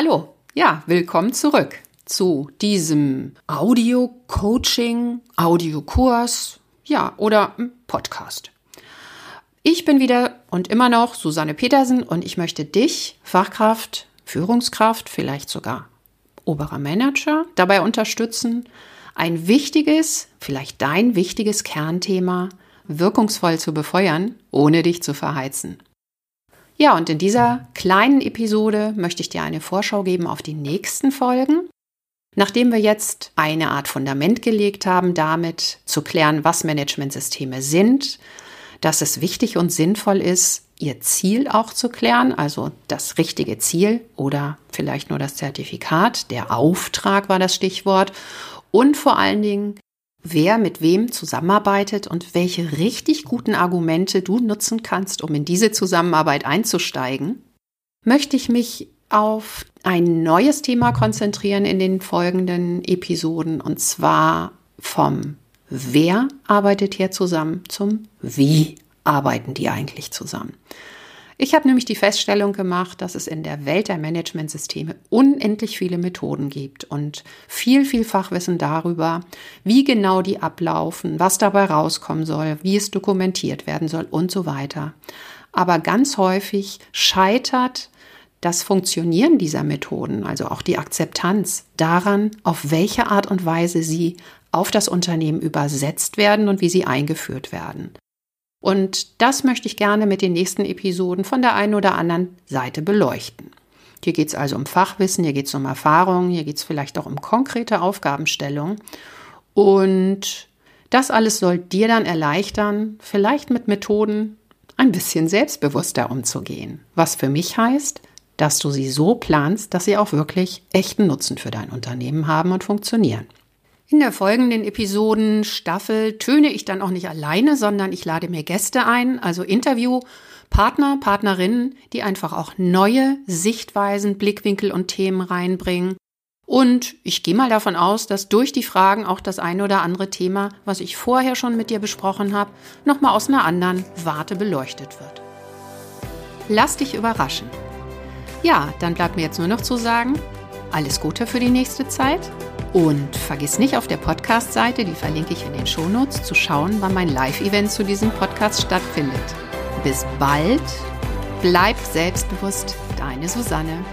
Hallo, ja, willkommen zurück zu diesem Audio-Coaching, Audiokurs, ja, oder Podcast. Ich bin wieder und immer noch Susanne Petersen und ich möchte dich, Fachkraft, Führungskraft, vielleicht sogar oberer Manager, dabei unterstützen, ein wichtiges, vielleicht dein wichtiges Kernthema wirkungsvoll zu befeuern, ohne dich zu verheizen. Ja, und in dieser kleinen Episode möchte ich dir eine Vorschau geben auf die nächsten Folgen. Nachdem wir jetzt eine Art Fundament gelegt haben, damit zu klären, was Managementsysteme sind, dass es wichtig und sinnvoll ist, ihr Ziel auch zu klären, also das richtige Ziel oder vielleicht nur das Zertifikat, der Auftrag war das Stichwort und vor allen Dingen, wer mit wem zusammenarbeitet und welche richtig guten Argumente du nutzen kannst, um in diese Zusammenarbeit einzusteigen, möchte ich mich auf ein neues Thema konzentrieren in den folgenden Episoden und zwar vom Wer arbeitet hier zusammen zum Wie arbeiten die eigentlich zusammen. Ich habe nämlich die Feststellung gemacht, dass es in der Welt der Managementsysteme unendlich viele Methoden gibt und viel, viel Fachwissen darüber, wie genau die ablaufen, was dabei rauskommen soll, wie es dokumentiert werden soll und so weiter. Aber ganz häufig scheitert das Funktionieren dieser Methoden, also auch die Akzeptanz daran, auf welche Art und Weise sie auf das Unternehmen übersetzt werden und wie sie eingeführt werden. Und das möchte ich gerne mit den nächsten Episoden von der einen oder anderen Seite beleuchten. Hier geht es also um Fachwissen, hier geht es um Erfahrungen, hier geht es vielleicht auch um konkrete Aufgabenstellung. Und das alles soll dir dann erleichtern, vielleicht mit Methoden ein bisschen selbstbewusster umzugehen. Was für mich heißt, dass du sie so planst, dass sie auch wirklich echten Nutzen für dein Unternehmen haben und funktionieren. In der folgenden Episodenstaffel töne ich dann auch nicht alleine, sondern ich lade mir Gäste ein, also Interviewpartner, Partnerinnen, die einfach auch neue Sichtweisen, Blickwinkel und Themen reinbringen. Und ich gehe mal davon aus, dass durch die Fragen auch das eine oder andere Thema, was ich vorher schon mit dir besprochen habe, nochmal aus einer anderen Warte beleuchtet wird. Lass dich überraschen. Ja, dann bleibt mir jetzt nur noch zu sagen, alles Gute für die nächste Zeit und vergiss nicht auf der Podcast-Seite, die verlinke ich in den Shownotes, zu schauen, wann mein Live-Event zu diesem Podcast stattfindet. Bis bald, bleib selbstbewusst, deine Susanne.